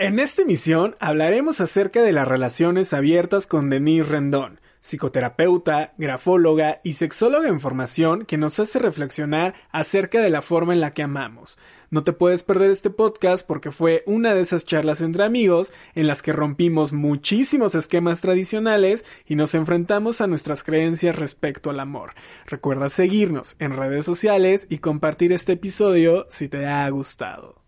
En esta emisión hablaremos acerca de las relaciones abiertas con Denise Rendón, psicoterapeuta, grafóloga y sexóloga en formación que nos hace reflexionar acerca de la forma en la que amamos. No te puedes perder este podcast porque fue una de esas charlas entre amigos en las que rompimos muchísimos esquemas tradicionales y nos enfrentamos a nuestras creencias respecto al amor. Recuerda seguirnos en redes sociales y compartir este episodio si te ha gustado.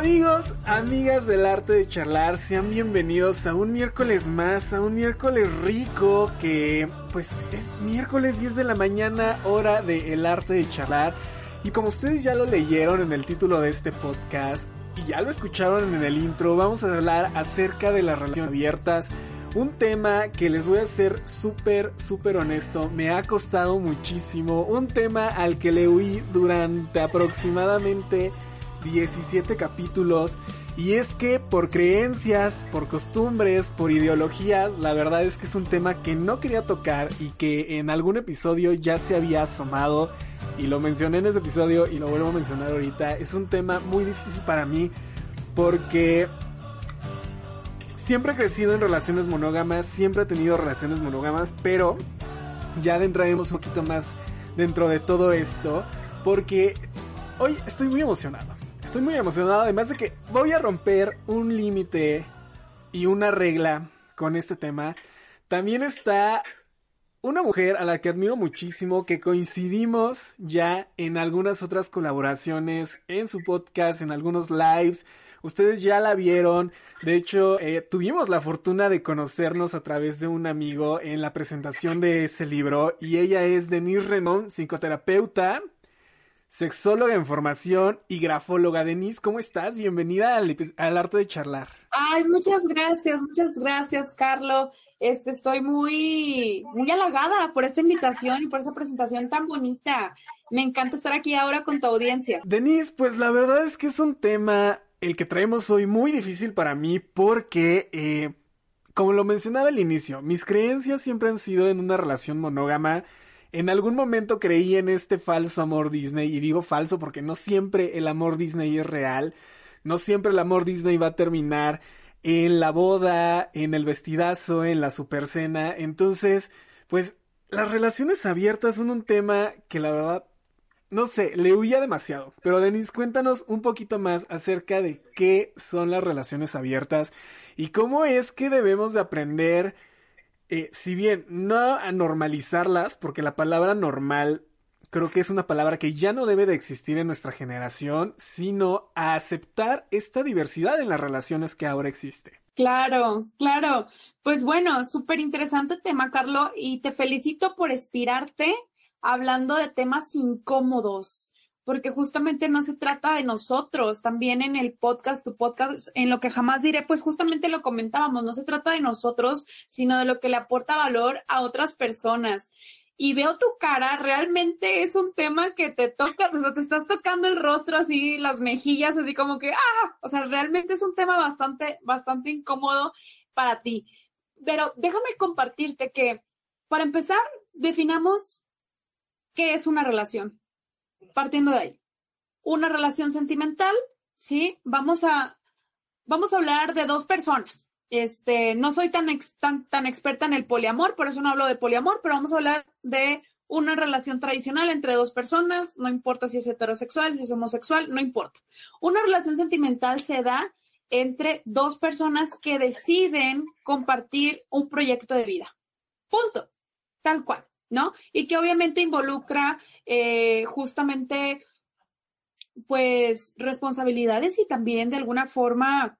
Amigos, amigas del arte de charlar, sean bienvenidos a un miércoles más, a un miércoles rico que pues es miércoles 10 de la mañana, hora de el arte de charlar. Y como ustedes ya lo leyeron en el título de este podcast y ya lo escucharon en el intro, vamos a hablar acerca de las relaciones abiertas. Un tema que les voy a ser súper, súper honesto, me ha costado muchísimo. Un tema al que le huí durante aproximadamente 17 capítulos y es que por creencias, por costumbres, por ideologías, la verdad es que es un tema que no quería tocar y que en algún episodio ya se había asomado y lo mencioné en ese episodio y lo vuelvo a mencionar ahorita. Es un tema muy difícil para mí porque siempre he crecido en relaciones monógamas, siempre he tenido relaciones monógamas, pero ya adentraremos un poquito más dentro de todo esto porque hoy estoy muy emocionado. Estoy muy emocionado, además de que voy a romper un límite y una regla con este tema. También está una mujer a la que admiro muchísimo, que coincidimos ya en algunas otras colaboraciones, en su podcast, en algunos lives. Ustedes ya la vieron. De hecho, eh, tuvimos la fortuna de conocernos a través de un amigo en la presentación de ese libro. Y ella es Denise Renon, psicoterapeuta, sexóloga en formación y grafóloga. Denise, ¿cómo estás? Bienvenida al, arte de charlar. Ay, muchas gracias, muchas gracias, Carlo. Este, estoy muy, muy halagada por esta invitación y por esa presentación tan bonita. Me encanta estar aquí ahora con tu audiencia. Denise, pues la verdad es que es un tema el que traemos hoy muy difícil para mí porque, eh, como lo mencionaba al inicio, mis creencias siempre han sido en una relación monógama en algún momento creí en este falso amor Disney, y digo falso porque no siempre el amor Disney es real, no siempre el amor Disney va a terminar en la boda, en el vestidazo, en la super cena, entonces, pues las relaciones abiertas son un tema que la verdad, no sé, le huía demasiado. Pero Denis, cuéntanos un poquito más acerca de qué son las relaciones abiertas y cómo es que debemos de aprender eh, si bien no a normalizarlas, porque la palabra normal creo que es una palabra que ya no debe de existir en nuestra generación, sino a aceptar esta diversidad en las relaciones que ahora existe. Claro, claro. Pues bueno, súper interesante tema, Carlos, y te felicito por estirarte hablando de temas incómodos porque justamente no se trata de nosotros. También en el podcast, tu podcast, en lo que jamás diré, pues justamente lo comentábamos, no se trata de nosotros, sino de lo que le aporta valor a otras personas. Y veo tu cara, realmente es un tema que te tocas, o sea, te estás tocando el rostro así, las mejillas, así como que, ah, o sea, realmente es un tema bastante, bastante incómodo para ti. Pero déjame compartirte que, para empezar, definamos qué es una relación partiendo de ahí. Una relación sentimental, ¿sí? Vamos a, vamos a hablar de dos personas. Este, no soy tan, tan, tan experta en el poliamor, por eso no hablo de poliamor, pero vamos a hablar de una relación tradicional entre dos personas, no importa si es heterosexual, si es homosexual, no importa. Una relación sentimental se da entre dos personas que deciden compartir un proyecto de vida. Punto. Tal cual. ¿No? Y que obviamente involucra eh, justamente, pues, responsabilidades y también de alguna forma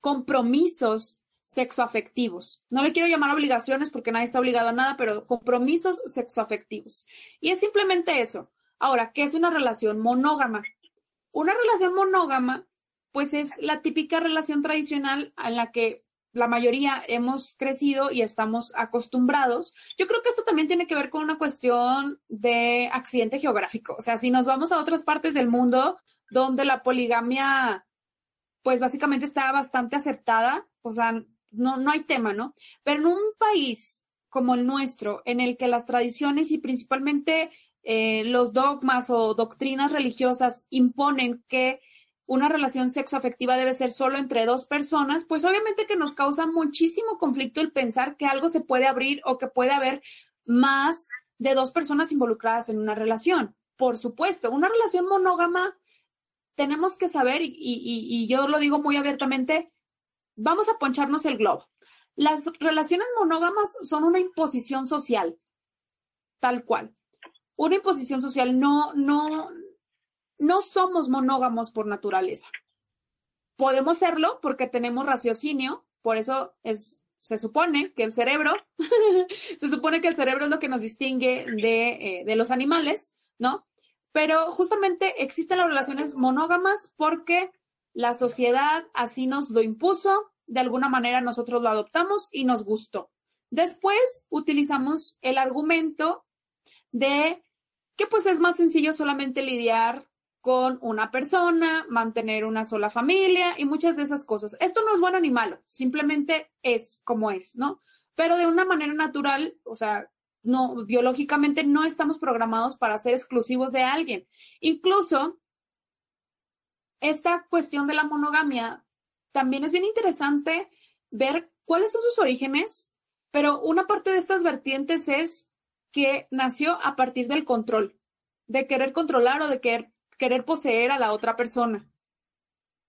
compromisos sexoafectivos. No le quiero llamar obligaciones porque nadie está obligado a nada, pero compromisos sexoafectivos. Y es simplemente eso. Ahora, ¿qué es una relación monógama? Una relación monógama, pues es la típica relación tradicional en la que la mayoría hemos crecido y estamos acostumbrados. Yo creo que esto también tiene que ver con una cuestión de accidente geográfico. O sea, si nos vamos a otras partes del mundo donde la poligamia, pues básicamente está bastante aceptada, o sea, no, no hay tema, ¿no? Pero en un país como el nuestro, en el que las tradiciones y principalmente eh, los dogmas o doctrinas religiosas imponen que una relación sexoafectiva debe ser solo entre dos personas, pues obviamente que nos causa muchísimo conflicto el pensar que algo se puede abrir o que puede haber más de dos personas involucradas en una relación. Por supuesto, una relación monógama tenemos que saber, y, y yo lo digo muy abiertamente, vamos a poncharnos el globo. Las relaciones monógamas son una imposición social, tal cual. Una imposición social, no, no, no somos monógamos por naturaleza. Podemos serlo porque tenemos raciocinio, por eso es, se supone que el cerebro, se supone que el cerebro es lo que nos distingue de, eh, de los animales, ¿no? Pero justamente existen las relaciones monógamas porque la sociedad así nos lo impuso, de alguna manera nosotros lo adoptamos y nos gustó. Después utilizamos el argumento de que pues es más sencillo solamente lidiar con una persona, mantener una sola familia y muchas de esas cosas. Esto no es bueno ni malo, simplemente es como es, ¿no? Pero de una manera natural, o sea, no, biológicamente no estamos programados para ser exclusivos de alguien. Incluso, esta cuestión de la monogamia también es bien interesante ver cuáles son sus orígenes, pero una parte de estas vertientes es que nació a partir del control, de querer controlar o de querer querer poseer a la otra persona.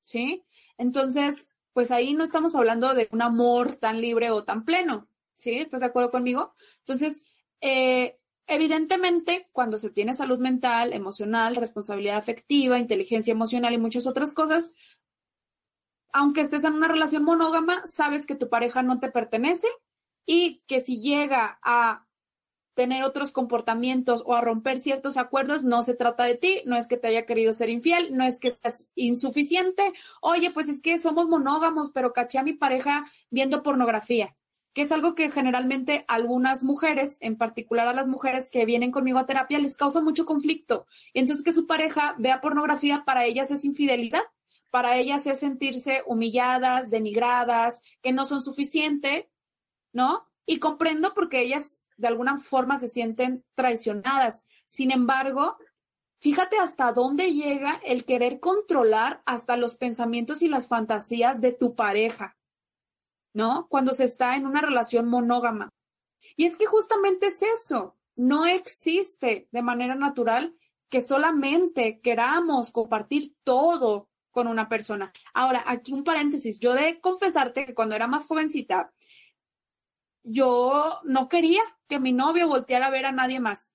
¿Sí? Entonces, pues ahí no estamos hablando de un amor tan libre o tan pleno. ¿Sí? ¿Estás de acuerdo conmigo? Entonces, eh, evidentemente, cuando se tiene salud mental, emocional, responsabilidad afectiva, inteligencia emocional y muchas otras cosas, aunque estés en una relación monógama, sabes que tu pareja no te pertenece y que si llega a tener otros comportamientos o a romper ciertos acuerdos, no se trata de ti, no es que te haya querido ser infiel, no es que estás insuficiente, oye, pues es que somos monógamos, pero caché a mi pareja viendo pornografía, que es algo que generalmente algunas mujeres, en particular a las mujeres que vienen conmigo a terapia, les causa mucho conflicto. Y entonces que su pareja vea pornografía para ellas es infidelidad, para ellas es sentirse humilladas, denigradas, que no son suficiente, ¿no? Y comprendo porque ellas de alguna forma se sienten traicionadas. Sin embargo, fíjate hasta dónde llega el querer controlar hasta los pensamientos y las fantasías de tu pareja, ¿no? Cuando se está en una relación monógama. Y es que justamente es eso, no existe de manera natural que solamente queramos compartir todo con una persona. Ahora, aquí un paréntesis, yo de confesarte que cuando era más jovencita, yo no quería que mi novio volteara a ver a nadie más.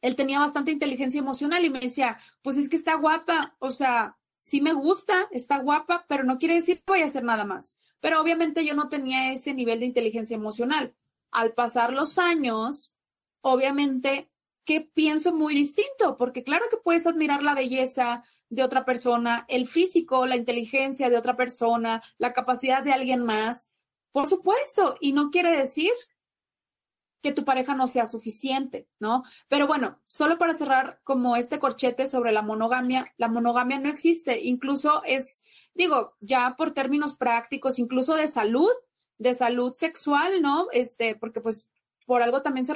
Él tenía bastante inteligencia emocional y me decía, pues es que está guapa, o sea, sí me gusta, está guapa, pero no quiere decir que voy a hacer nada más. Pero obviamente yo no tenía ese nivel de inteligencia emocional. Al pasar los años, obviamente que pienso muy distinto, porque claro que puedes admirar la belleza de otra persona, el físico, la inteligencia de otra persona, la capacidad de alguien más, por supuesto, y no quiere decir que tu pareja no sea suficiente, ¿no? Pero bueno, solo para cerrar como este corchete sobre la monogamia, la monogamia no existe, incluso es, digo, ya por términos prácticos, incluso de salud, de salud sexual, ¿no? Este, porque pues por algo también se,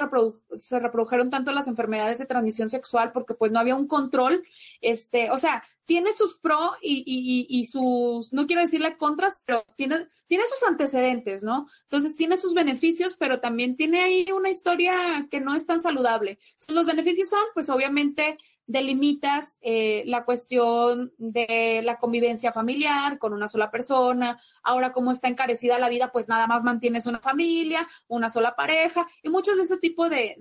se reprodujeron tanto las enfermedades de transmisión sexual porque pues no había un control, este, o sea, tiene sus pro y, y, y, sus, no quiero decirle contras, pero tiene, tiene sus antecedentes, ¿no? Entonces tiene sus beneficios, pero también tiene ahí una historia que no es tan saludable. los beneficios son, pues obviamente, delimitas eh, la cuestión de la convivencia familiar con una sola persona. Ahora, como está encarecida la vida, pues nada más mantienes una familia, una sola pareja y muchos de ese tipo de,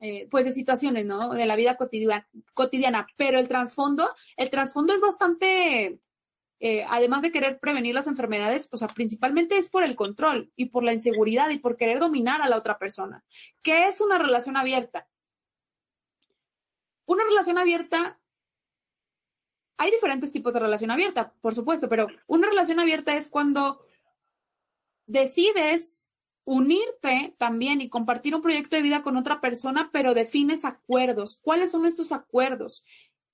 eh, pues de situaciones, ¿no? De la vida cotidiana, cotidiana. Pero el trasfondo, el trasfondo es bastante eh, además de querer prevenir las enfermedades, o sea, principalmente es por el control y por la inseguridad y por querer dominar a la otra persona. ¿Qué es una relación abierta? Una relación abierta, hay diferentes tipos de relación abierta, por supuesto, pero una relación abierta es cuando decides unirte también y compartir un proyecto de vida con otra persona, pero defines acuerdos. ¿Cuáles son estos acuerdos?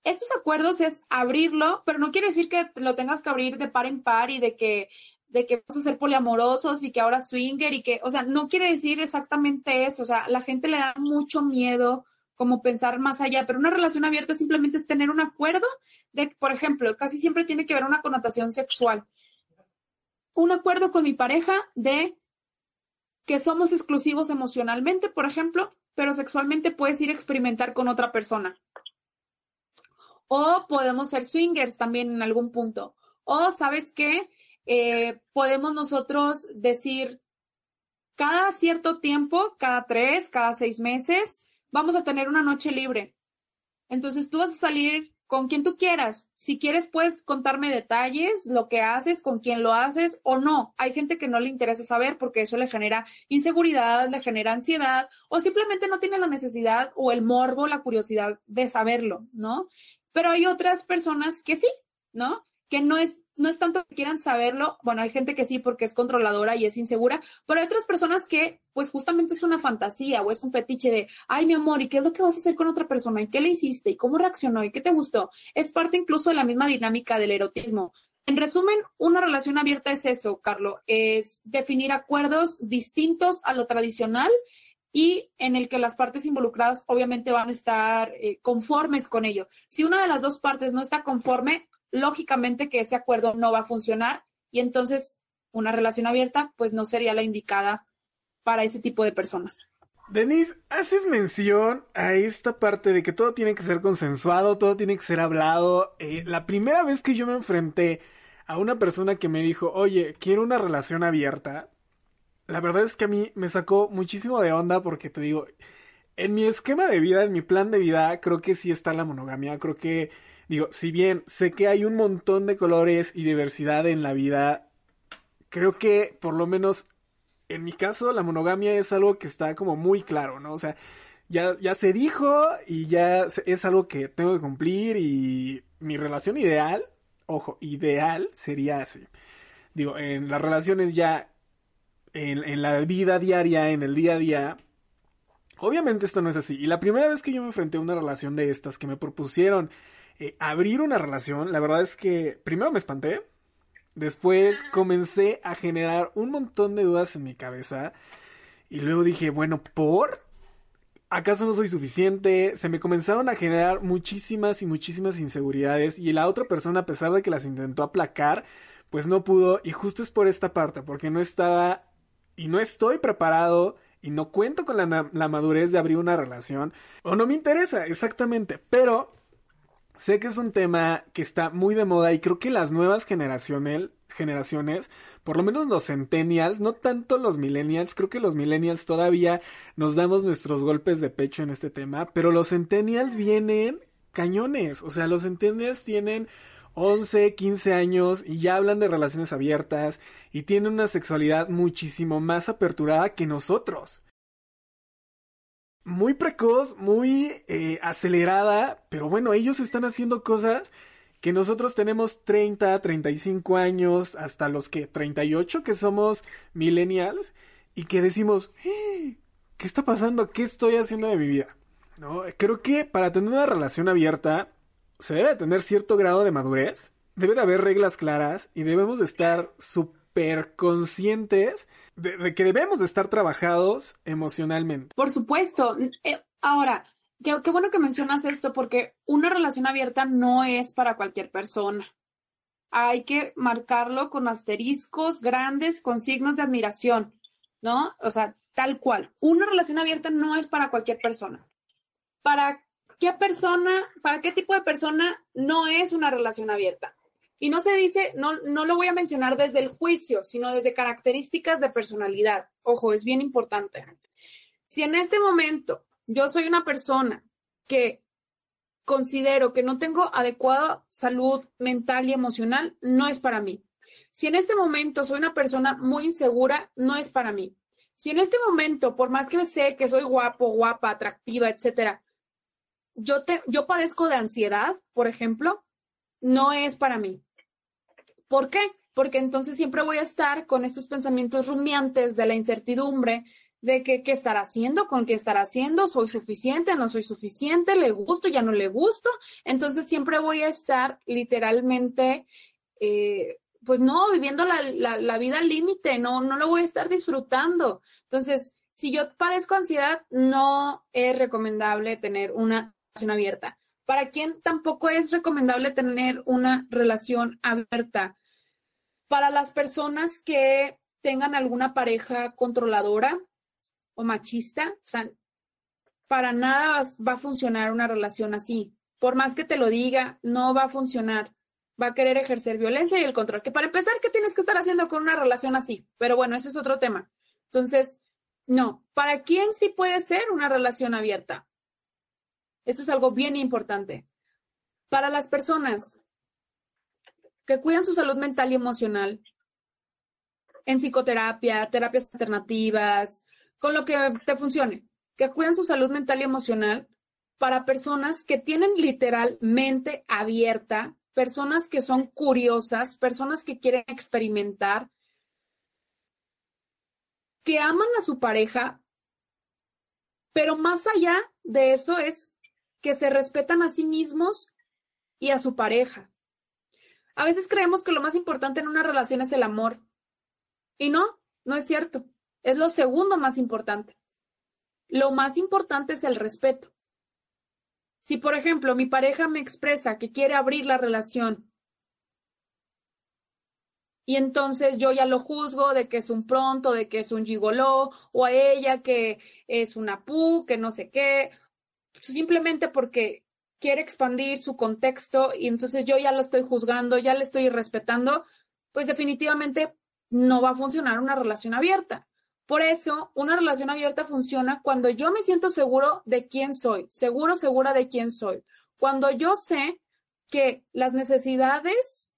Estos acuerdos es abrirlo, pero no quiere decir que lo tengas que abrir de par en par y de que de que vas a ser poliamorosos y que ahora swinger y que, o sea, no quiere decir exactamente eso, o sea, la gente le da mucho miedo como pensar más allá, pero una relación abierta simplemente es tener un acuerdo de, por ejemplo, casi siempre tiene que ver una connotación sexual. Un acuerdo con mi pareja de que somos exclusivos emocionalmente, por ejemplo, pero sexualmente puedes ir a experimentar con otra persona. O podemos ser swingers también en algún punto. O, ¿sabes qué? Eh, podemos nosotros decir, cada cierto tiempo, cada tres, cada seis meses, vamos a tener una noche libre. Entonces tú vas a salir con quien tú quieras. Si quieres, puedes contarme detalles, lo que haces, con quién lo haces o no. Hay gente que no le interesa saber porque eso le genera inseguridad, le genera ansiedad o simplemente no tiene la necesidad o el morbo, la curiosidad de saberlo, ¿no? Pero hay otras personas que sí, ¿no? Que no es, no es tanto que quieran saberlo. Bueno, hay gente que sí porque es controladora y es insegura, pero hay otras personas que, pues justamente es una fantasía o es un fetiche de, ay, mi amor, ¿y qué es lo que vas a hacer con otra persona? ¿Y qué le hiciste? ¿Y cómo reaccionó? ¿Y qué te gustó? Es parte incluso de la misma dinámica del erotismo. En resumen, una relación abierta es eso, Carlos, es definir acuerdos distintos a lo tradicional y en el que las partes involucradas obviamente van a estar eh, conformes con ello. Si una de las dos partes no está conforme, lógicamente que ese acuerdo no va a funcionar y entonces una relación abierta pues no sería la indicada para ese tipo de personas. Denise, haces mención a esta parte de que todo tiene que ser consensuado, todo tiene que ser hablado. Eh, la primera vez que yo me enfrenté a una persona que me dijo, oye, quiero una relación abierta, la verdad es que a mí me sacó muchísimo de onda porque te digo, en mi esquema de vida, en mi plan de vida, creo que sí está la monogamia. Creo que, digo, si bien sé que hay un montón de colores y diversidad en la vida, creo que por lo menos en mi caso la monogamia es algo que está como muy claro, ¿no? O sea, ya, ya se dijo y ya es algo que tengo que cumplir y mi relación ideal, ojo, ideal sería así. Digo, en las relaciones ya en, la vida diaria, en el día a día, obviamente esto no es así. Y la primera vez que yo me enfrenté a una relación de estas, que me propusieron eh, abrir una relación, la verdad es que primero me espanté, después comencé a generar un montón de dudas en mi cabeza y luego dije, bueno, ¿por? ¿Acaso no soy suficiente? Se me comenzaron a generar muchísimas y muchísimas inseguridades y la otra persona, a pesar de que las intentó aplacar, pues no pudo y justo es por esta parte, porque no estaba y no estoy preparado y no cuento con la, la, madurez de abrir una relación o no me interesa exactamente, pero sé que es un tema que está muy de moda y creo que las nuevas generaciones, generaciones, por lo menos los centennials, no tanto los millennials, creo que los millennials todavía nos damos nuestros golpes de pecho en este tema, pero los centennials vienen cañones, o sea, los centennials tienen 11, 15 años y ya hablan de relaciones abiertas y tienen una sexualidad muchísimo más aperturada que nosotros. Muy precoz, muy eh, acelerada, pero bueno, ellos están haciendo cosas que nosotros tenemos 30, 35 años, hasta los que 38 que somos millennials y que decimos, eh, ¿qué está pasando? ¿Qué estoy haciendo de mi vida? ¿No? Creo que para tener una relación abierta se debe tener cierto grado de madurez, debe de haber reglas claras y debemos de estar súper conscientes de, que debemos de estar trabajados emocionalmente. Por supuesto. Eh, ahora, qué, qué bueno que mencionas esto porque una relación abierta no es para cualquier persona. Hay que marcarlo con asteriscos grandes, con signos de admiración, ¿no? O sea, tal cual. Una relación abierta no es para cualquier persona. Para ¿qué persona, para qué tipo de persona no es una relación abierta? Y no se dice, no, no lo voy a mencionar desde el juicio, sino desde características de personalidad. Ojo, es bien importante. Si en este momento yo soy una persona que considero que no tengo adecuada salud mental y emocional, no es para mí. Si en este momento soy una persona muy insegura, no es para mí. Si en este momento, por más que sé que soy guapo, guapa, atractiva, etcétera, yo, te, yo padezco de ansiedad, por ejemplo, no es para mí. ¿Por qué? Porque entonces siempre voy a estar con estos pensamientos rumiantes de la incertidumbre, de que, qué estar haciendo, con qué estar haciendo, soy suficiente, no soy suficiente, le gusto, ya no le gusto. Entonces siempre voy a estar literalmente, eh, pues no, viviendo la, la, la vida al límite, no, no lo voy a estar disfrutando. Entonces, si yo padezco ansiedad, no es recomendable tener una relación abierta. ¿Para quién tampoco es recomendable tener una relación abierta? Para las personas que tengan alguna pareja controladora o machista, o sea, para nada va a funcionar una relación así. Por más que te lo diga, no va a funcionar. Va a querer ejercer violencia y el control. Que para empezar, ¿qué tienes que estar haciendo con una relación así? Pero bueno, ese es otro tema. Entonces, no. ¿Para quién sí puede ser una relación abierta? Esto es algo bien importante. Para las personas que cuidan su salud mental y emocional en psicoterapia, terapias alternativas, con lo que te funcione, que cuidan su salud mental y emocional para personas que tienen literalmente abierta, personas que son curiosas, personas que quieren experimentar, que aman a su pareja, pero más allá de eso es que se respetan a sí mismos y a su pareja. A veces creemos que lo más importante en una relación es el amor. Y no, no es cierto. Es lo segundo más importante. Lo más importante es el respeto. Si, por ejemplo, mi pareja me expresa que quiere abrir la relación y entonces yo ya lo juzgo de que es un pronto, de que es un gigoló, o a ella que es una pu, que no sé qué, simplemente porque quiere expandir su contexto y entonces yo ya la estoy juzgando, ya la estoy respetando, pues definitivamente no va a funcionar una relación abierta. Por eso, una relación abierta funciona cuando yo me siento seguro de quién soy, seguro, segura de quién soy. Cuando yo sé que las necesidades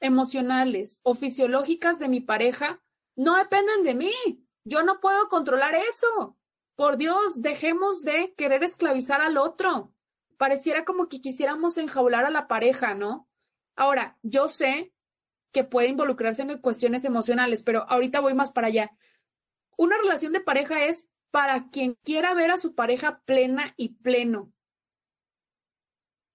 emocionales o fisiológicas de mi pareja no dependen de mí. Yo no puedo controlar eso. Por Dios, dejemos de querer esclavizar al otro. Pareciera como que quisiéramos enjaular a la pareja, ¿no? Ahora, yo sé que puede involucrarse en cuestiones emocionales, pero ahorita voy más para allá. Una relación de pareja es para quien quiera ver a su pareja plena y pleno.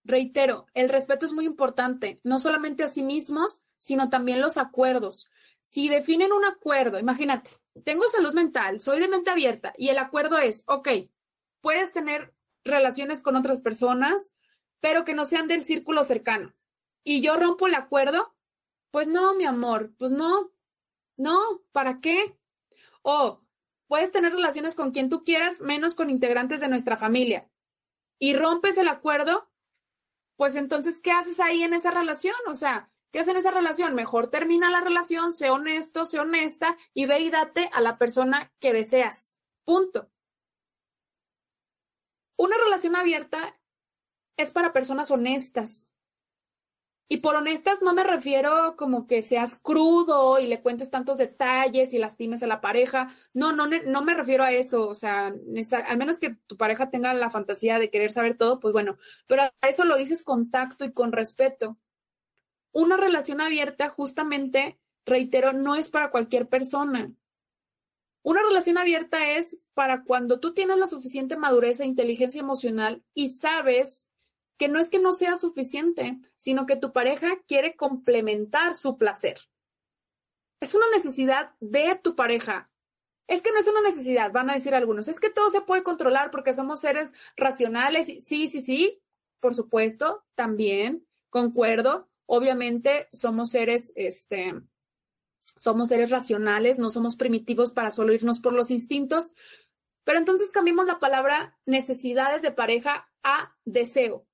Reitero, el respeto es muy importante, no solamente a sí mismos, sino también los acuerdos. Si definen un acuerdo, imagínate, tengo salud mental, soy de mente abierta y el acuerdo es, ok, puedes tener relaciones con otras personas, pero que no sean del círculo cercano. Y yo rompo el acuerdo, pues no, mi amor, pues no, no, ¿para qué? O puedes tener relaciones con quien tú quieras, menos con integrantes de nuestra familia. Y rompes el acuerdo, pues entonces, ¿qué haces ahí en esa relación? O sea, ¿Qué es en esa relación? Mejor termina la relación, sé honesto, sé honesta y ve y date a la persona que deseas. Punto. Una relación abierta es para personas honestas. Y por honestas no me refiero como que seas crudo y le cuentes tantos detalles y lastimes a la pareja. No, no, no me refiero a eso. O sea, al menos que tu pareja tenga la fantasía de querer saber todo, pues bueno, pero a eso lo dices con tacto y con respeto. Una relación abierta, justamente, reitero, no es para cualquier persona. Una relación abierta es para cuando tú tienes la suficiente madurez e inteligencia emocional y sabes que no es que no sea suficiente, sino que tu pareja quiere complementar su placer. Es una necesidad de tu pareja. Es que no es una necesidad, van a decir algunos. Es que todo se puede controlar porque somos seres racionales. Sí, sí, sí, por supuesto, también, concuerdo. Obviamente somos seres, este, somos seres racionales, no somos primitivos para solo irnos por los instintos, pero entonces cambiamos la palabra necesidades de pareja a deseo.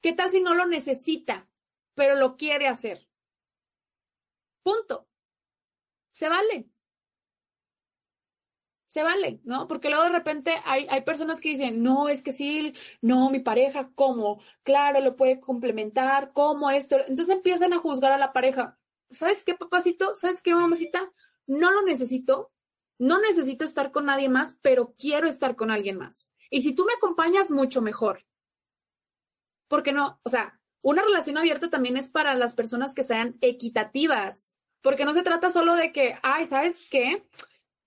¿Qué tal si no lo necesita, pero lo quiere hacer? Punto. Se vale. se vale, ¿no? Porque luego de repente hay, hay personas que dicen, no, es que sí, no, mi pareja, ¿cómo? Claro, lo puede complementar, ¿cómo esto? Entonces empiezan a juzgar a la pareja. ¿Sabes qué, papacito? ¿Sabes qué, mamacita? No lo necesito, no necesito estar con nadie más, pero quiero estar con alguien más. Y si tú me acompañas, mucho mejor. Porque no, o sea, una relación abierta también es para las personas que sean equitativas, porque no se trata solo de que, ay, ¿sabes qué?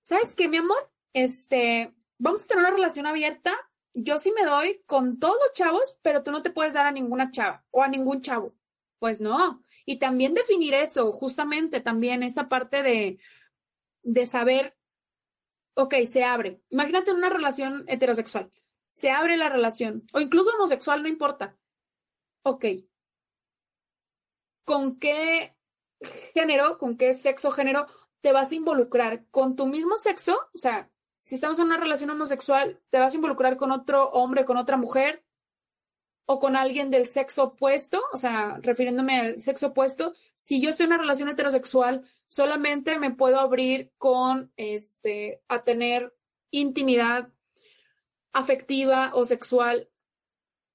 ¿Sabes qué, mi amor? Este, vamos a tener una relación abierta. Yo sí me doy con todos los chavos, pero tú no te puedes dar a ninguna chava o a ningún chavo. Pues no. Y también definir eso, justamente también esta parte de, de saber, ok, se abre. Imagínate una relación heterosexual. Se abre la relación, o incluso homosexual, no importa. Ok. ¿Con qué género, con qué sexo género te vas a involucrar? ¿Con tu mismo sexo? O sea, si estamos en una relación homosexual, ¿te vas a involucrar con otro hombre, con otra mujer? ¿O con alguien del sexo opuesto? O sea, refiriéndome al sexo opuesto. Si yo estoy en una relación heterosexual, solamente me puedo abrir con, este, a tener intimidad afectiva o sexual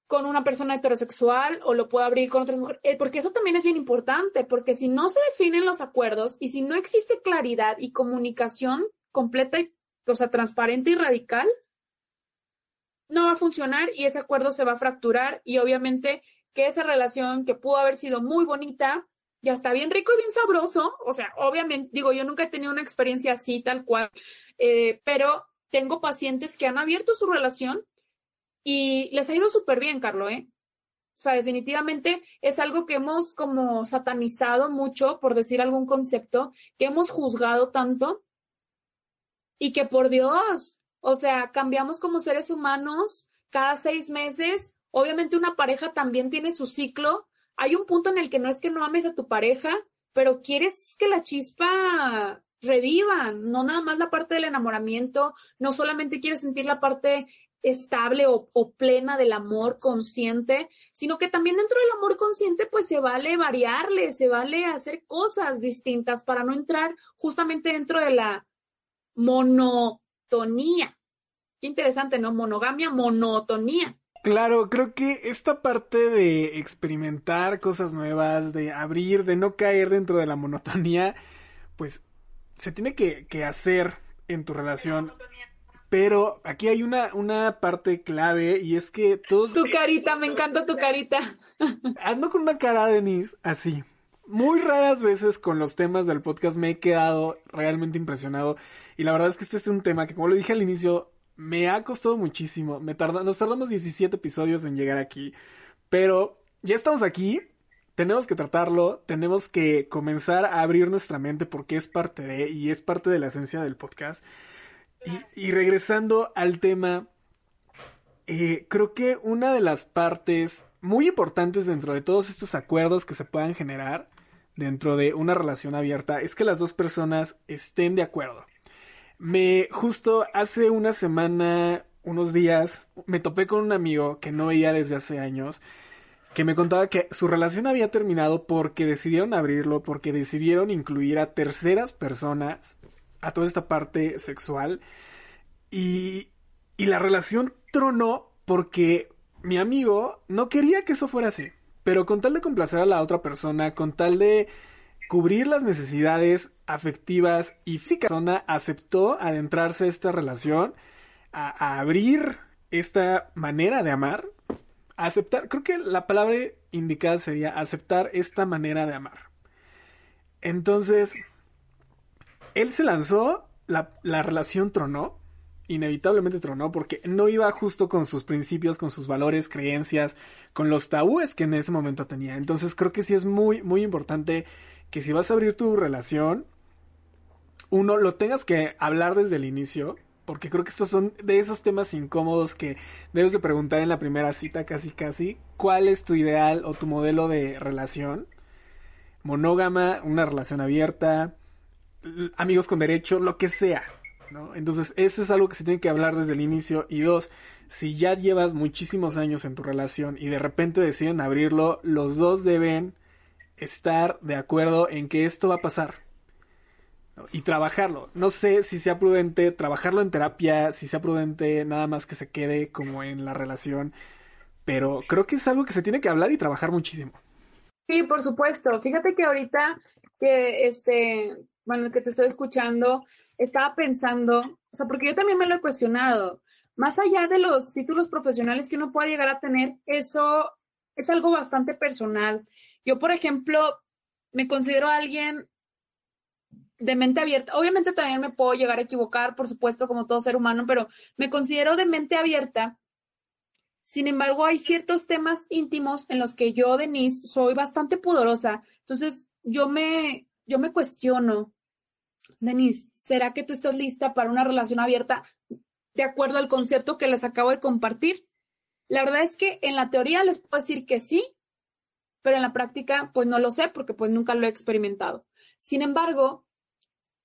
con una persona heterosexual o lo puedo abrir con otras mujeres, eh, porque eso también es bien importante, porque si no se definen los acuerdos y si no existe claridad y comunicación completa y o sea, transparente y radical, no va a funcionar y ese acuerdo se va a fracturar y obviamente que esa relación que pudo haber sido muy bonita, ya está bien rico y bien sabroso, o sea, obviamente, digo, yo nunca he tenido una experiencia así tal cual, eh, pero tengo pacientes que han abierto su relación y les ha ido súper bien, Carlos, ¿eh? O sea, definitivamente es algo que hemos como satanizado mucho, por decir algún concepto, que hemos juzgado tanto y que por Dios, o sea, cambiamos como seres humanos cada seis meses. Obviamente una pareja también tiene su ciclo. Hay un punto en el que no es que no ames a tu pareja, pero quieres que la chispa reviva, no nada más la parte del enamoramiento, no solamente quieres sentir la parte estable o, plena del amor consciente, sino que también dentro del amor consciente pues se vale variarle, se vale hacer cosas distintas para no entrar justamente dentro de la monotonía. Qué interesante, ¿no? Monogamia, monotonía. Claro, creo que esta parte de experimentar cosas nuevas, de abrir, de no caer dentro de la monotonía, pues se tiene que, que hacer en tu relación. Pero aquí hay una, una parte clave y es que todos... Tu carita, me encanta tu carita. Ando con una cara, Denise, así. Muy raras veces con los temas del podcast me he quedado realmente impresionado y la verdad es que este es un tema que, como lo dije al inicio, me ha costado muchísimo. Me nos tardamos 17 episodios en llegar aquí. Pero ya estamos aquí. Tenemos que tratarlo. Tenemos que comenzar a abrir nuestra mente porque es parte de, y es parte de la esencia del podcast. Y, regresando al tema, eh, creo que una de las partes muy importantes dentro de todos estos acuerdos que se puedan generar dentro de una relación abierta es que las dos personas estén de acuerdo. Me justo hace una semana, unos días, me topé con un amigo que no veía desde hace años, que me contaba que su relación había terminado porque decidieron abrirlo, porque decidieron incluir a terceras personas a toda esta parte sexual. Y, y la relación tronó porque mi amigo no quería que eso fuera así, pero con tal de complacer a la otra persona, con tal de cubrir las necesidades afectivas y físicas. La persona aceptó adentrarse a esta relación, a, abrir esta manera de amar, aceptar, creo que la palabra indicada sería aceptar esta manera de amar. Entonces, él se lanzó, la, la relación tronó, inevitablemente tronó porque no iba justo con sus principios, con sus valores, creencias, con los tabúes que en ese momento tenía. Entonces creo que sí es muy, muy importante que si vas a abrir tu relación, uno, lo tengas que hablar desde el inicio, porque creo que estos son de esos temas incómodos que debes de preguntar en la primera cita casi casi, ¿cuál es tu ideal o tu modelo de relación? Monógama, una relación abierta, amigos con derecho, lo que sea, ¿no? Entonces, eso es algo que se tiene que hablar desde el inicio. Y dos, si ya llevas muchísimos años en tu relación y de repente deciden abrirlo, los dos deben estar de acuerdo en que esto va a pasar. y trabajarlo. No sé si sea prudente trabajarlo en terapia, si sea prudente nada más que se quede como en la relación, pero creo que es algo que se tiene que hablar y trabajar muchísimo. Sí, por supuesto. Fíjate que ahorita que este, bueno, que te estoy escuchando, estaba pensando, o sea, porque yo también me lo he cuestionado. Más allá de los títulos profesionales que uno pueda llegar a tener, eso es algo bastante personal. Yo, por ejemplo, me considero alguien de mente abierta. Obviamente también me puedo llegar a equivocar, por supuesto, como todo ser humano, pero me considero de mente abierta. Sin embargo, hay ciertos temas íntimos en los que yo, Denise, soy bastante pudorosa. Entonces, yo me, yo me cuestiono, Denise, ¿será que tú estás lista para una relación abierta de acuerdo al concepto que les acabo de compartir? La verdad es que en la teoría les puedo decir que sí, pero en la práctica, pues no lo sé porque pues nunca lo he experimentado. Sin embargo,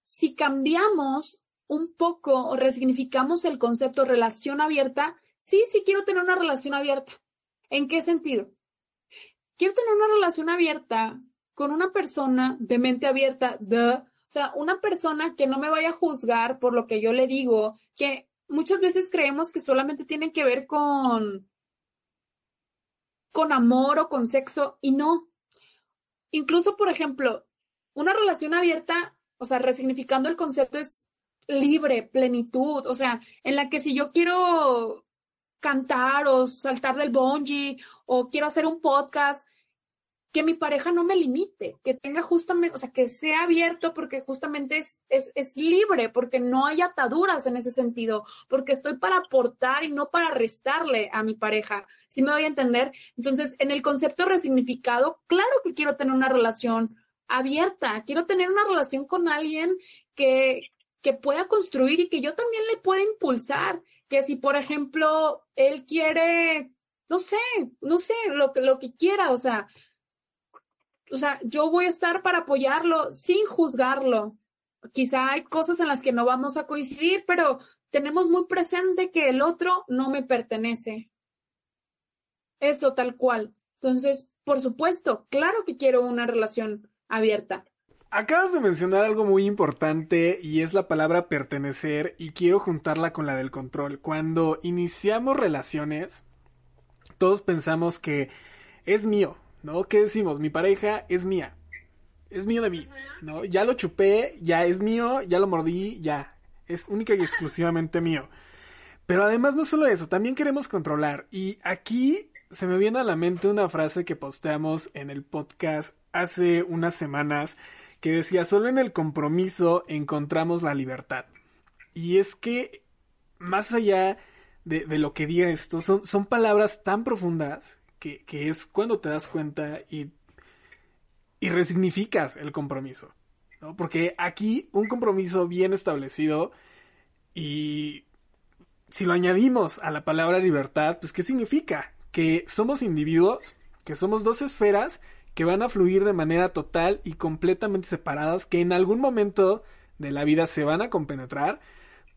si cambiamos un poco o resignificamos el concepto relación abierta, sí, sí quiero tener una relación abierta. ¿En qué sentido? Quiero tener una relación abierta con una persona de mente abierta, de, o sea, una persona que no me vaya a juzgar por lo que yo le digo, que muchas veces creemos que solamente tienen que ver con, con amor o con sexo y no. Incluso, por ejemplo, una relación abierta o sea, resignificando el concepto es libre, plenitud, o sea, en la que si yo quiero cantar o saltar del bungee o quiero hacer un podcast, que mi pareja no me limite, que tenga justamente, o sea, que sea abierto porque justamente es, es, es, libre, porque no hay ataduras en ese sentido, porque estoy para aportar y no para restarle a mi pareja. ¿Sí me doy a entender? Entonces, en el concepto resignificado, claro que quiero tener una relación abierta, quiero tener una relación con alguien que, que pueda construir y que yo también le pueda impulsar, que si por ejemplo él quiere, no sé, no sé, lo lo que quiera, o sea, o sea, yo voy a estar para apoyarlo sin juzgarlo. Quizá hay cosas en las que no vamos a coincidir, pero tenemos muy presente que el otro no me pertenece. Eso tal cual. Entonces, por supuesto, claro que quiero una relación abierta. Acabas de mencionar algo muy importante y es la palabra pertenecer y quiero juntarla con la del control. Cuando iniciamos relaciones, todos pensamos que es mío, ¿no? ¿Qué decimos? Mi pareja es mía. Es mío de mí, ¿no? Ya lo chupé, ya es mío, ya lo mordí, ya. Es única y exclusivamente mío. Pero además no solo eso, también queremos controlar. Y aquí se me viene a la mente una frase que posteamos en el podcast hace unas semanas que decía, solo en el compromiso encontramos la libertad. Y es que, más allá de, lo que diga esto, son, son palabras tan profundas que, es cuando te das cuenta y, y resignificas el compromiso. ¿no? Porque aquí un compromiso bien establecido y si lo añadimos a la palabra libertad, pues ¿qué significa? Que somos individuos, que somos dos esferas que van a fluir de manera total y completamente separadas, que en algún momento de la vida se van a compenetrar,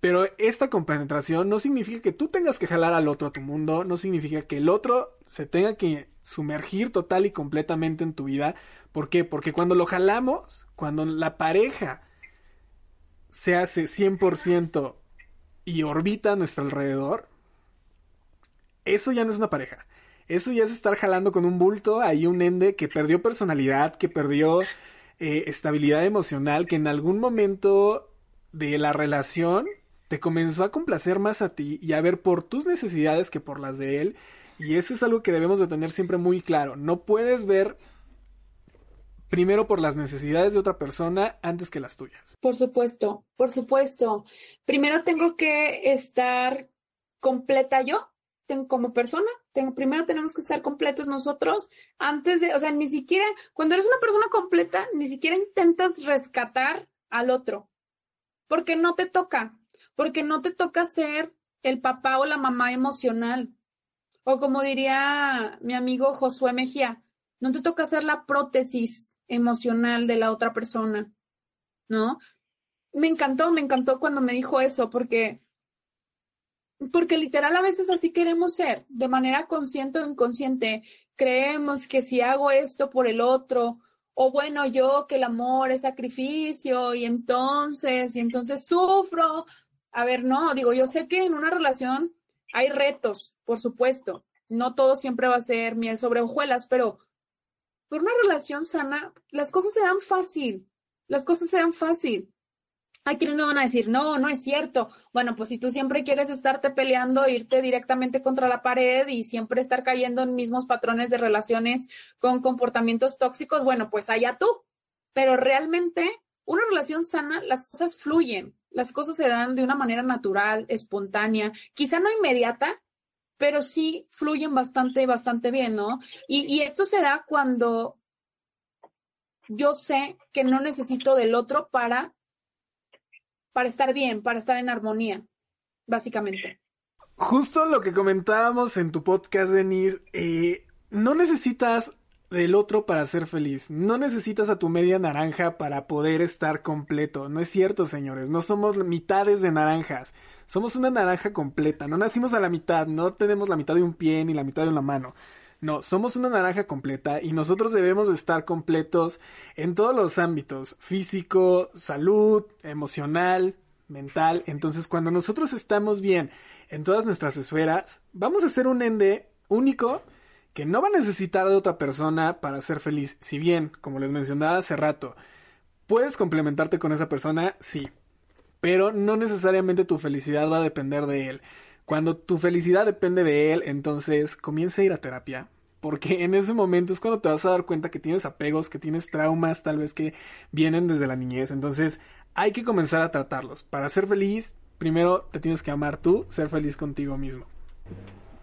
pero esta compenetración no significa que tú tengas que jalar al otro a tu mundo, no significa que el otro se tenga que sumergir total y completamente en tu vida. ¿Por qué? Porque cuando lo jalamos, cuando la pareja se hace 100% y orbita a nuestro alrededor, eso ya no es una pareja. Eso ya es estar jalando con un bulto, hay un ende que perdió personalidad, que perdió eh, estabilidad emocional, que en algún momento de la relación te comenzó a complacer más a ti y a ver por tus necesidades que por las de él. Y eso es algo que debemos de tener siempre muy claro. No puedes ver primero por las necesidades de otra persona antes que las tuyas. Por supuesto, por supuesto. Primero tengo que estar completa yo como persona, tengo, primero tenemos que estar completos nosotros antes de, o sea, ni siquiera, cuando eres una persona completa, ni siquiera intentas rescatar al otro, porque no te toca, porque no te toca ser el papá o la mamá emocional. O como diría mi amigo Josué Mejía, no te toca ser la prótesis emocional de la otra persona, ¿no? Me encantó, me encantó cuando me dijo eso, porque porque literal a veces así queremos ser, de manera consciente o inconsciente. Creemos que si hago esto por el otro o bueno, yo que el amor es sacrificio y entonces, y entonces sufro. A ver, no, digo, yo sé que en una relación hay retos, por supuesto. No todo siempre va a ser miel sobre hojuelas, pero por una relación sana, las cosas se dan fácil. Las cosas se dan fácil. Hay quienes me van a decir, no, no es cierto. Bueno, pues si tú siempre quieres estarte peleando, irte directamente contra la pared y siempre estar cayendo en mismos patrones de relaciones con comportamientos tóxicos, bueno, pues allá tú. Pero realmente, una relación sana, las cosas fluyen, las cosas se dan de una manera natural, espontánea, quizá no inmediata, pero sí fluyen bastante, bastante bien, ¿no? Y, y esto se da cuando yo sé que no necesito del otro para para estar bien, para estar en armonía, básicamente. Justo lo que comentábamos en tu podcast, Denise, eh, no necesitas del otro para ser feliz. No necesitas a tu media naranja para poder estar completo. No es cierto, señores. No somos mitades de naranjas. Somos una naranja completa. No nacimos a la mitad. No tenemos la mitad de un pie ni la mitad de una mano. No, somos una naranja completa y nosotros debemos estar completos en todos los ámbitos, físico, salud, emocional, mental. Entonces, cuando nosotros estamos bien en todas nuestras esferas, vamos a ser un ende único que no va a necesitar de otra persona para ser feliz. Si bien, como les mencionaba hace rato, puedes complementarte con esa persona, sí, pero no necesariamente tu felicidad va a depender de él. Cuando tu felicidad depende de él, entonces comienza a ir a terapia, porque en ese momento es cuando te vas a dar cuenta que tienes apegos, que tienes traumas tal vez que vienen desde la niñez. Entonces hay que comenzar a tratarlos. Para ser feliz, primero te tienes que amar tú, ser feliz contigo mismo.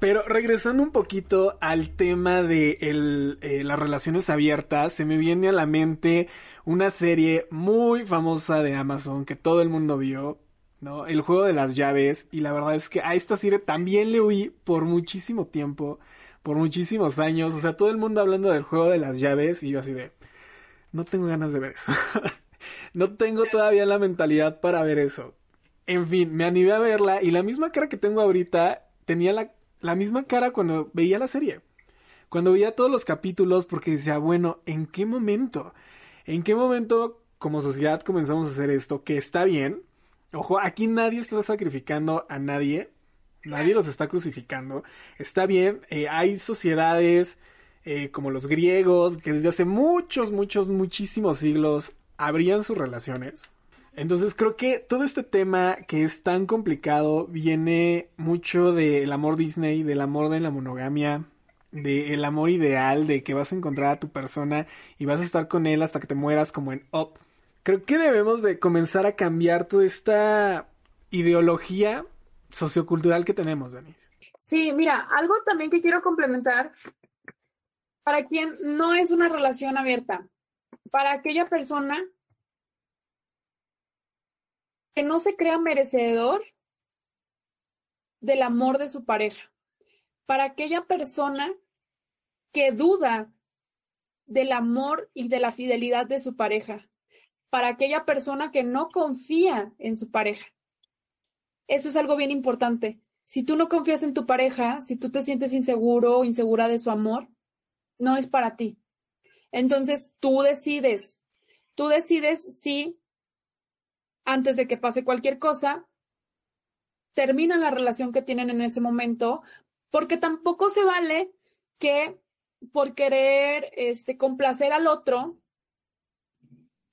Pero regresando un poquito al tema de eh, las relaciones abiertas, se me viene a la mente una serie muy famosa de Amazon que todo el mundo vio, ¿no? El juego de las llaves. Y la verdad es que a esta serie también le huí por muchísimo tiempo por muchísimos años. O sea, todo el mundo hablando del juego de las llaves y yo así de, no tengo ganas de ver eso. no tengo todavía la mentalidad para ver eso. En fin, me animé a verla y la misma cara que tengo ahorita tenía la, la misma cara cuando veía la serie. Cuando veía todos los capítulos porque decía, bueno, ¿en qué momento? ¿En qué momento como sociedad comenzamos a hacer esto? Que está bien. Ojo, aquí nadie está sacrificando a nadie nadie los está crucificando. Está bien, eh, hay sociedades eh, como los griegos que desde hace muchos, muchos, muchísimos siglos abrían sus relaciones. Entonces creo que todo este tema que es tan complicado viene mucho del amor Disney, del amor de la monogamia, del amor ideal, de que vas a encontrar a tu persona y vas a estar con él hasta que te mueras como en Up. Creo que debemos de comenzar a cambiar toda esta ideología sociocultural que tenemos, Denise. Sí, mira, algo también que quiero complementar, para quien no es una relación abierta, para aquella persona que no se crea merecedor del amor de su pareja, para aquella persona que duda del amor y de la fidelidad de su pareja, para aquella persona que no confía en su pareja. Eso es algo bien importante. Si tú no confías en tu pareja, si tú te sientes inseguro o insegura de su amor, no es para ti. Entonces tú decides, tú decides si antes de que pase cualquier cosa, termina la relación que tienen en ese momento, porque tampoco se vale que por querer este, complacer al otro,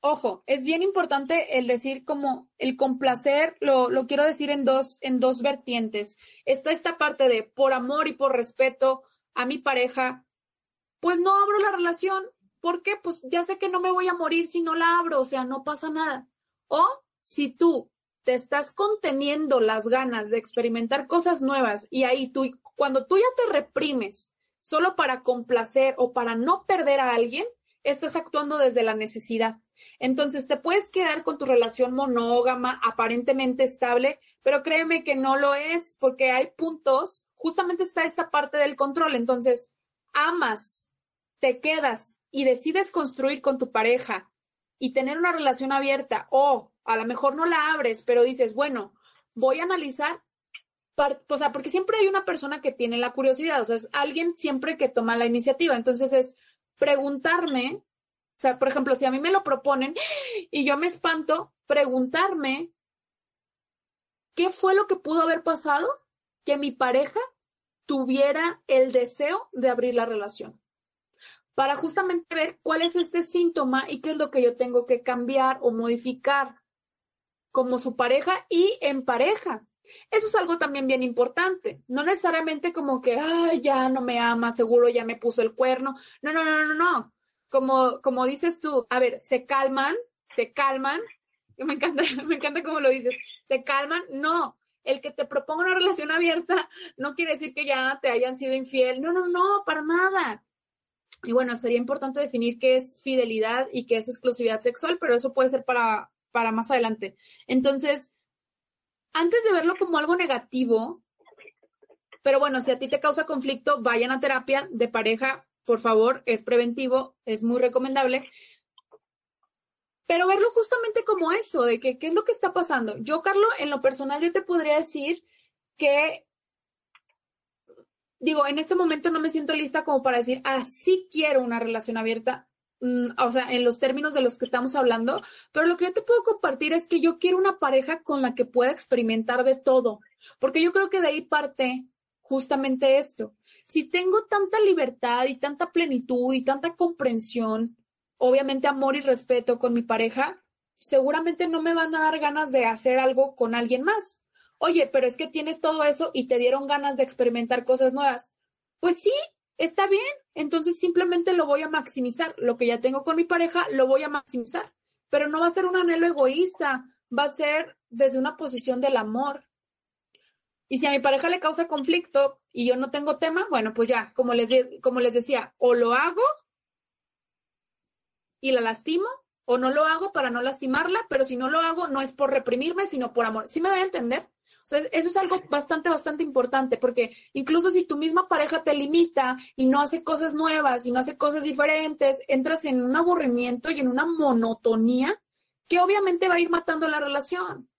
ojo, es bien importante el decir como el complacer, lo, lo quiero decir en dos, en dos vertientes. Está esta parte de por amor y por respeto a mi pareja, pues no abro la relación. ¿Por qué? Pues ya sé que no me voy a morir si no la abro, o sea, no pasa nada. O si tú te estás conteniendo las ganas de experimentar cosas nuevas y ahí tú, cuando tú ya te reprimes solo para complacer o para no perder a alguien, estás actuando desde la necesidad. Entonces te puedes quedar con tu relación monógama, aparentemente estable, pero créeme que no lo es porque hay puntos, justamente está esta parte del control. Entonces, amas, te quedas y decides construir con tu pareja y tener una relación abierta o a lo mejor no la abres, pero dices, bueno, voy a analizar, o sea, porque siempre hay una persona que tiene la curiosidad, o sea, es alguien siempre que toma la iniciativa. Entonces es preguntarme O sea, por ejemplo, si a mí me lo proponen y yo me espanto, preguntarme qué fue lo que pudo haber pasado que mi pareja tuviera el deseo de abrir la relación. Para justamente ver cuál es este síntoma y qué es lo que yo tengo que cambiar o modificar como su pareja y en pareja. Eso es algo también bien importante. No necesariamente como que, ay, ya no me ama, seguro ya me puso el cuerno. No, no, no, no, no. Como, como dices tú, a ver, se calman, se calman. Me encanta, me encanta cómo lo dices. Se calman. No, el que te proponga una relación abierta no quiere decir que ya te hayan sido infiel. No, no, no, para nada. Y bueno, sería importante definir qué es fidelidad y qué es exclusividad sexual, pero eso puede ser para, para más adelante. Entonces, antes de verlo como algo negativo, pero bueno, si a ti te causa conflicto, vayan a terapia de pareja, por favor, es preventivo, es muy recomendable. Pero verlo justamente como eso, de que qué es lo que está pasando. Yo, Carlos, en lo personal, yo te podría decir que, digo, en este momento no me siento lista como para decir, así quiero una relación abierta. Mm, o sea, en los términos de los que estamos hablando, pero lo que yo te puedo compartir es que yo quiero una pareja con la que pueda experimentar de todo, porque yo creo que de ahí parte justamente esto. Si tengo tanta libertad y tanta plenitud y tanta comprensión, obviamente amor y respeto con mi pareja, seguramente no me van a dar ganas de hacer algo con alguien más. Oye, pero es que tienes todo eso y te dieron ganas de experimentar cosas nuevas. Pues sí, está bien, entonces simplemente lo voy a maximizar. Lo que ya tengo con mi pareja, lo voy a maximizar. Pero no va a ser un anhelo egoísta, va a ser desde una posición del amor. Y si a mi pareja le causa conflicto y yo no tengo tema, bueno, pues ya, como les, como les decía, o lo hago y la lastimo, o no lo hago para no lastimarla, pero si no lo hago no es por reprimirme, sino por amor. ¿Sí me voy a entender? Sea, eso es algo bastante, bastante importante, porque incluso si tu misma pareja te limita y no hace cosas nuevas y no hace cosas diferentes, entras en un aburrimiento y en una monotonía que obviamente va a ir matando la relación.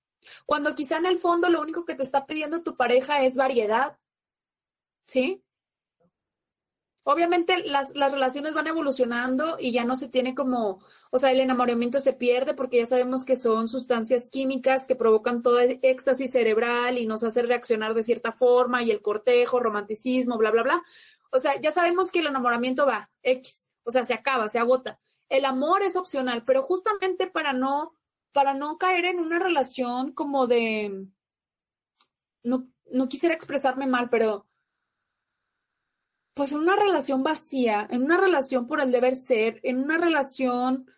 Cuando quizá en el fondo lo único que te está pidiendo tu pareja es variedad. ¿Sí? Obviamente las, las, relaciones van evolucionando y ya no se tiene como, o sea, el enamoramiento se pierde porque ya sabemos que son sustancias químicas que provocan todo éxtasis cerebral y nos hace reaccionar de cierta forma y el cortejo, romanticismo, bla, bla, bla. O sea, ya sabemos que el enamoramiento va, X, o sea, se acaba, se agota. El amor es opcional, pero justamente para no, para no caer en una relación como de, no, no quisiera expresarme mal, pero pues en una relación vacía, en una relación por el deber ser, en una relación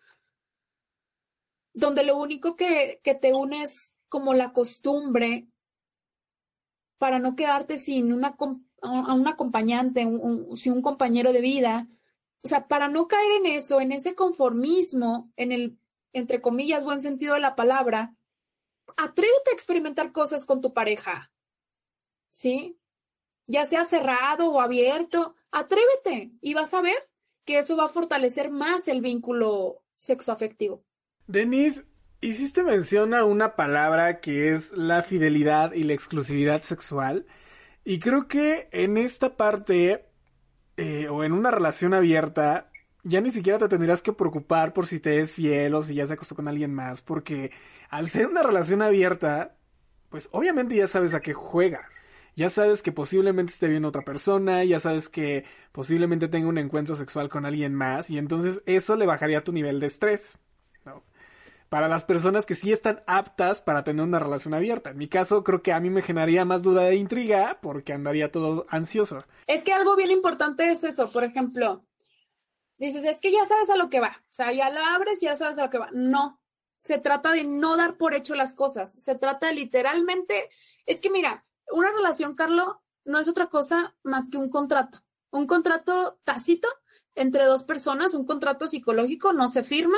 donde lo único que, te une es como la costumbre para no quedarte sin una, a un acompañante, sin un compañero de vida. O sea, para no caer en eso, en ese conformismo, en el, entre comillas, buen sentido de la palabra, atrévete a experimentar cosas con tu pareja. ¿Sí? Ya sea cerrado o abierto, atrévete y vas a ver que eso va a fortalecer más el vínculo sexoafectivo. Denise, hiciste mención a una palabra que es la fidelidad y la exclusividad sexual. Y creo que en esta parte, eh, o en una relación abierta, ya ni siquiera te tendrías que preocupar por si te es fiel o si ya se acostó con alguien más, porque al ser una relación abierta, pues obviamente ya sabes a qué juegas ya sabes que posiblemente esté viendo otra persona, ya sabes que posiblemente tenga un encuentro sexual con alguien más y entonces eso le bajaría tu nivel de estrés. ¿no? Para las personas que sí están aptas para tener una relación abierta. En mi caso creo que a mí me generaría más duda e intriga porque andaría todo ansioso. Es que algo bien importante es eso, por ejemplo, dices, es que ya sabes a lo que va, o sea, ya lo abres y ya sabes a lo que va. No, se trata de no dar por hecho las cosas, se trata literalmente, es que mira, una relación, Carlos, no es otra cosa más que un contrato. Un contrato tácito entre dos personas, un contrato psicológico, no se firma,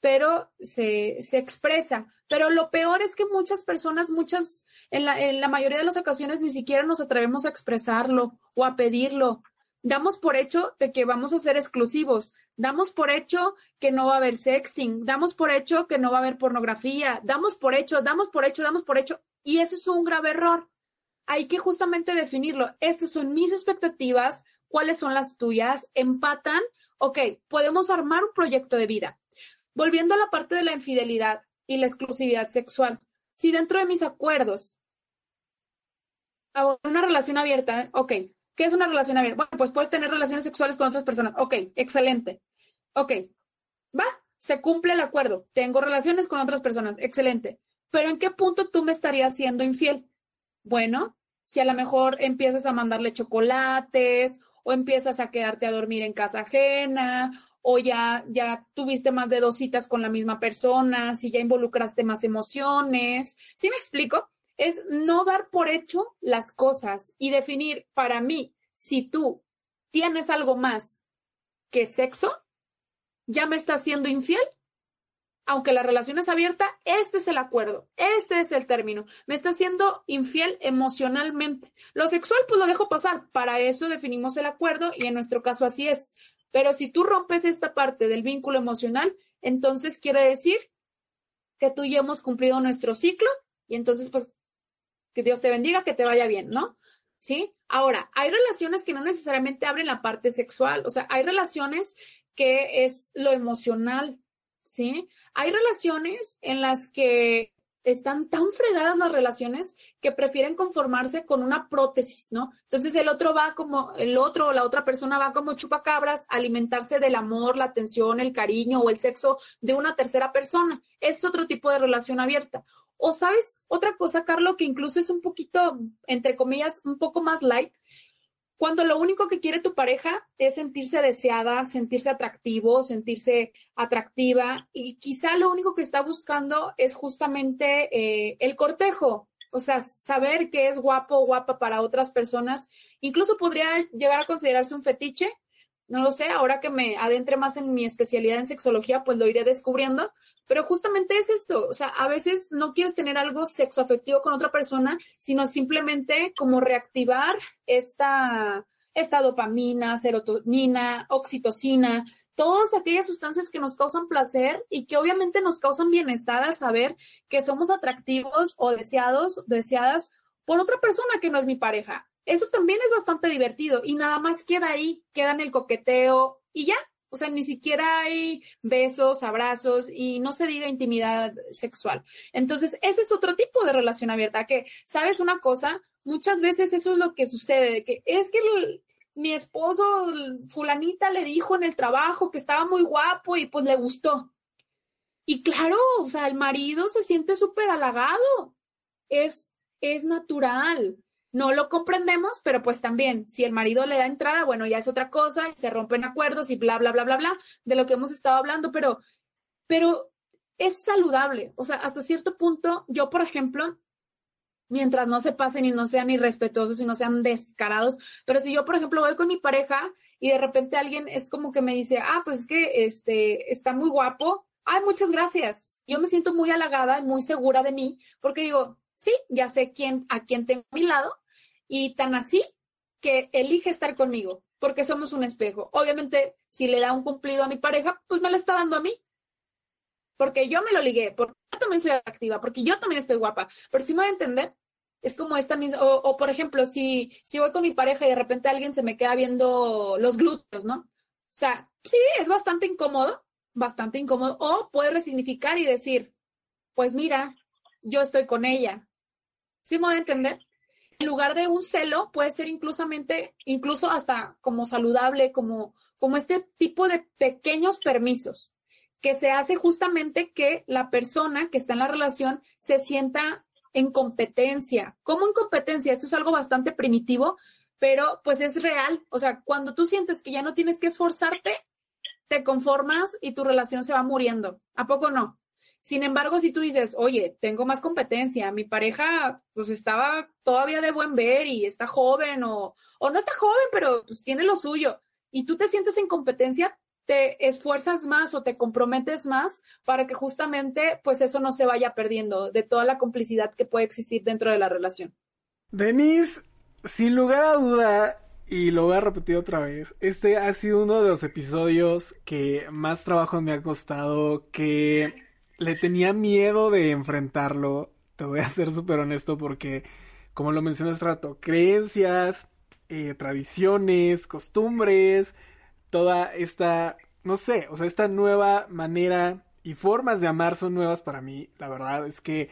pero se, se expresa. Pero lo peor es que muchas personas, muchas, en la, en la mayoría de las ocasiones ni siquiera nos atrevemos a expresarlo o a pedirlo. Damos por hecho de que vamos a ser exclusivos, damos por hecho que no va a haber sexting, damos por hecho que no va a haber pornografía, damos por hecho, damos por hecho, damos por hecho, y eso es un grave error hay que justamente definirlo. Estas son mis expectativas, cuáles son las tuyas, empatan ok, podemos armar un proyecto de vida. Volviendo a la parte de la infidelidad y la exclusividad sexual, si dentro de mis acuerdos una relación abierta, ok, ¿qué es una relación abierta? Bueno, pues puedes tener relaciones sexuales con otras personas, ok, excelente, ok, va, se cumple el acuerdo, tengo relaciones con otras personas, excelente, pero ¿en qué punto tú me estarías siendo infiel? Bueno, si a lo mejor empiezas a mandarle chocolates o empiezas a quedarte a dormir en casa ajena o ya, ya tuviste más de dos citas con la misma persona, si ya involucraste más emociones. ¿Sí me explico? Es no dar por hecho las cosas y definir para mí si tú tienes algo más que sexo, ya me estás siendo infiel aunque la relación es abierta, este es el acuerdo, este es el término. Me está siendo infiel emocionalmente. Lo sexual, pues lo dejo pasar. Para eso definimos el acuerdo y en nuestro caso así es. Pero si tú rompes esta parte del vínculo emocional, entonces quiere decir que tú ya hemos cumplido nuestro ciclo y entonces, pues, que Dios te bendiga, que te vaya bien, ¿no? ¿Sí? Ahora, hay relaciones que no necesariamente abren la parte sexual, o sea, hay relaciones que es lo emocional, ¿sí? Hay relaciones en las que están tan fregadas las relaciones que prefieren conformarse con una prótesis, ¿no? Entonces el otro va como, el otro o la otra persona va como chupacabras a alimentarse del amor, la atención, el cariño o el sexo de una tercera persona. Es otro tipo de relación abierta. O sabes, otra cosa, Carlos, que incluso es un poquito, entre comillas, un poco más light, cuando lo único que quiere tu pareja es sentirse deseada, sentirse atractivo, sentirse atractiva y quizá lo único que está buscando es justamente eh, el cortejo, o sea, saber que es guapo o guapa para otras personas. Incluso podría llegar a considerarse un fetiche, no lo sé, ahora que me adentre más en mi especialidad en sexología, pues lo iré descubriendo, pero justamente es esto, o sea, a veces no quieres tener algo sexoafectivo con otra persona, sino simplemente como reactivar esta, esta dopamina, serotonina, oxitocina, todas aquellas sustancias que nos causan placer y que obviamente nos causan bienestar al saber que somos atractivos o deseados, deseadas por otra persona que no es mi pareja. Eso también es bastante divertido y nada más queda ahí, queda en el coqueteo y ya. O sea, ni siquiera hay besos, abrazos y no se diga intimidad sexual. Entonces, ese es otro tipo de relación abierta que, ¿sabes una cosa? Muchas veces eso es lo que sucede, que es que mi esposo, fulanita, le dijo en el trabajo que estaba muy guapo y pues le gustó. Y claro, o sea, el marido se siente súper halagado. Es, es natural no lo comprendemos, pero pues también, si el marido le da entrada, bueno, ya es otra cosa, y se rompen acuerdos y bla, bla, bla, bla, bla, de lo que hemos estado hablando, pero, pero es saludable. O sea, hasta cierto punto, yo, por ejemplo, mientras no se pasen y no sean irrespetuosos y no sean descarados, pero si yo, por ejemplo, voy con mi pareja y de repente alguien es como que me dice, ah, pues es que este está muy guapo, ay, muchas gracias. Yo me siento muy halagada y muy segura de mí porque digo, sí, ya sé quién, a quién tengo a mi lado y tan así que elige estar conmigo, porque somos un espejo. Obviamente, si le da un cumplido a mi pareja, pues me lo está dando a mí. Porque yo me lo ligué, porque yo también soy atractiva, porque yo también estoy guapa. Pero si me voy a entender, es como esta misma, o, o, por ejemplo, si, si voy con mi pareja y de repente alguien se me queda viendo los glúteos, ¿no? O sea, sí, es bastante incómodo, bastante incómodo. O puede resignificar y decir, pues mira, yo estoy con ella. ¿Sí me voy a entender? En lugar de un celo, puede ser inclusamente, incluso hasta como saludable, como, como este tipo de pequeños permisos que se hace justamente que la persona que está en la relación se sienta en competencia. ¿Cómo en competencia? Esto es algo bastante primitivo, pero pues es real. O sea, cuando tú sientes que ya no tienes que esforzarte, te conformas y tu relación se va muriendo. ¿A poco no? Sin embargo, si tú dices, oye, tengo más competencia, mi pareja pues estaba todavía de buen ver y está joven o, o no está joven, pero pues tiene lo suyo y tú te sientes en competencia, te esfuerzas más o te comprometes más para que justamente pues eso no se vaya perdiendo de toda la complicidad que puede existir dentro de la relación. Denise, sin lugar a duda, y lo voy a repetir otra vez, este ha sido uno de los episodios que más trabajo me ha costado, que le tenía miedo de enfrentarlo. Te voy a ser súper honesto porque, como lo mencionas rato, creencias, eh, tradiciones, costumbres, toda esta, no sé, o sea, esta nueva manera y formas de amar son nuevas para mí. La verdad es que,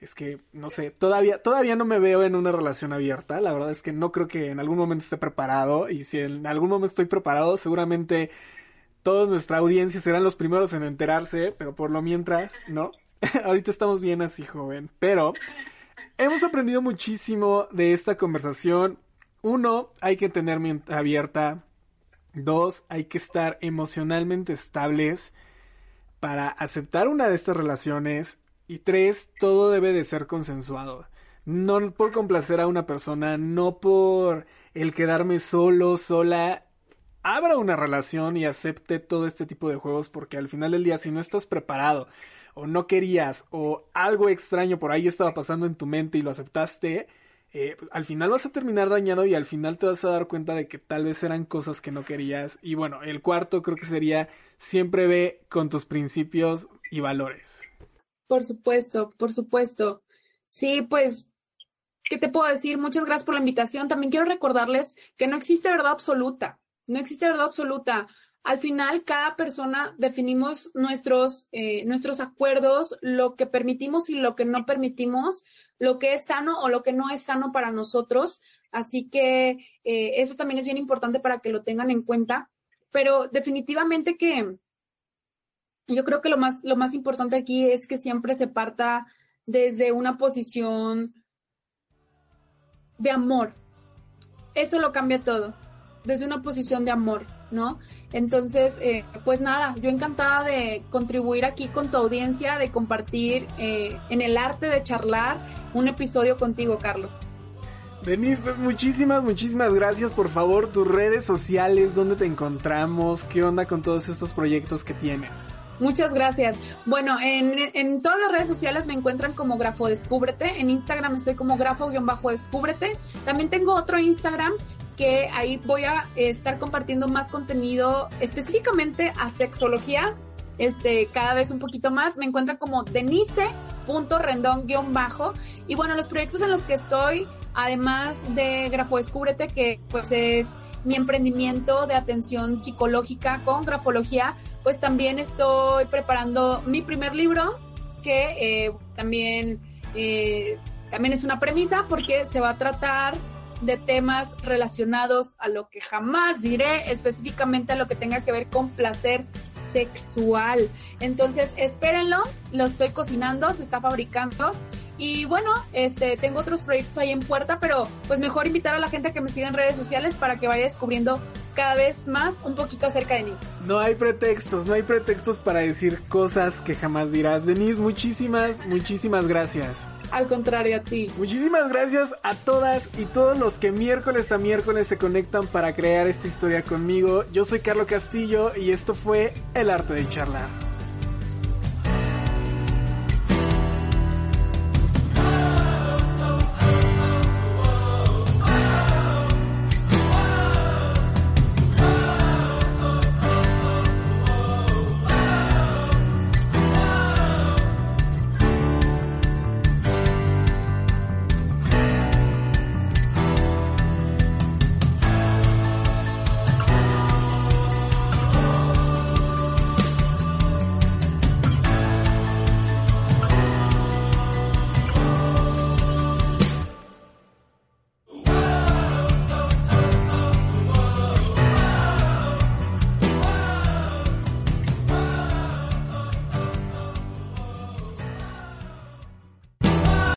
es que, no sé, todavía, todavía no me veo en una relación abierta. La verdad es que no creo que en algún momento esté preparado. Y si en algún momento estoy preparado, seguramente toda nuestra audiencia serán los primeros en enterarse. Pero por lo mientras, no. Ahorita estamos bien así, joven. Pero hemos aprendido muchísimo de esta conversación. Uno, hay que tener mente abierta. Dos, hay que estar emocionalmente estables para aceptar una de estas relaciones. Y tres, todo debe de ser consensuado. No por complacer a una persona, no por el quedarme solo, sola. Abra una relación y acepte todo este tipo de juegos porque al final del día si no estás preparado o no querías o algo extraño por ahí estaba pasando en tu mente y lo aceptaste, eh, al final vas a terminar dañado y al final te vas a dar cuenta de que tal vez eran cosas que no querías. Y bueno, el cuarto creo que sería siempre ve con tus principios y valores. Por supuesto, por supuesto. Sí, pues, ¿qué te puedo decir? Muchas gracias por la invitación. También quiero recordarles que no existe verdad absoluta. No existe verdad absoluta. Al final, cada persona definimos nuestros, eh, nuestros acuerdos, lo que permitimos y lo que no permitimos lo que es sano o lo que no es sano para nosotros. Así que eh, eso también es bien importante para que lo tengan en cuenta. Pero definitivamente que yo creo que lo más, lo más importante aquí es que siempre se parta desde una posición de amor. Eso lo cambia todo, desde una posición de amor, ¿no? Entonces, eh, pues nada, yo encantada de contribuir aquí con tu audiencia, de compartir eh, en el arte de charlar un episodio contigo, Carlos. Denise, pues muchísimas, muchísimas gracias. Por favor, tus redes sociales, dónde te encontramos, qué onda con todos estos proyectos que tienes. Muchas gracias. Bueno, en, en, todas las redes sociales me encuentran como Grafo Descúbrete. En Instagram estoy como Grafo-Descúbrete. También tengo otro Instagram que ahí voy a estar compartiendo más contenido específicamente a sexología, este, cada vez un poquito más. Me encuentran como denise.rendón-bajo. Y bueno, los proyectos en los que estoy, además de Grafo Descúbrete, que pues es mi emprendimiento de atención psicológica con grafología, pues también estoy preparando mi primer libro, que eh, también, eh, también es una premisa porque se va a tratar de temas relacionados a lo que jamás diré, específicamente a lo que tenga que ver con placer sexual. Entonces, espérenlo, lo estoy cocinando, se está fabricando. Y bueno, este, tengo otros proyectos ahí en puerta, pero pues mejor invitar a la gente que me siga en redes sociales para que vaya descubriendo cada vez más un poquito acerca de mí. No hay pretextos, no hay pretextos para decir cosas que jamás dirás. Denise, muchísimas, muchísimas gracias. Al contrario, a ti. Muchísimas gracias a todas y todos los que miércoles a miércoles se conectan para crear esta historia conmigo. Yo soy Carlos Castillo y esto fue El Arte de Charlar.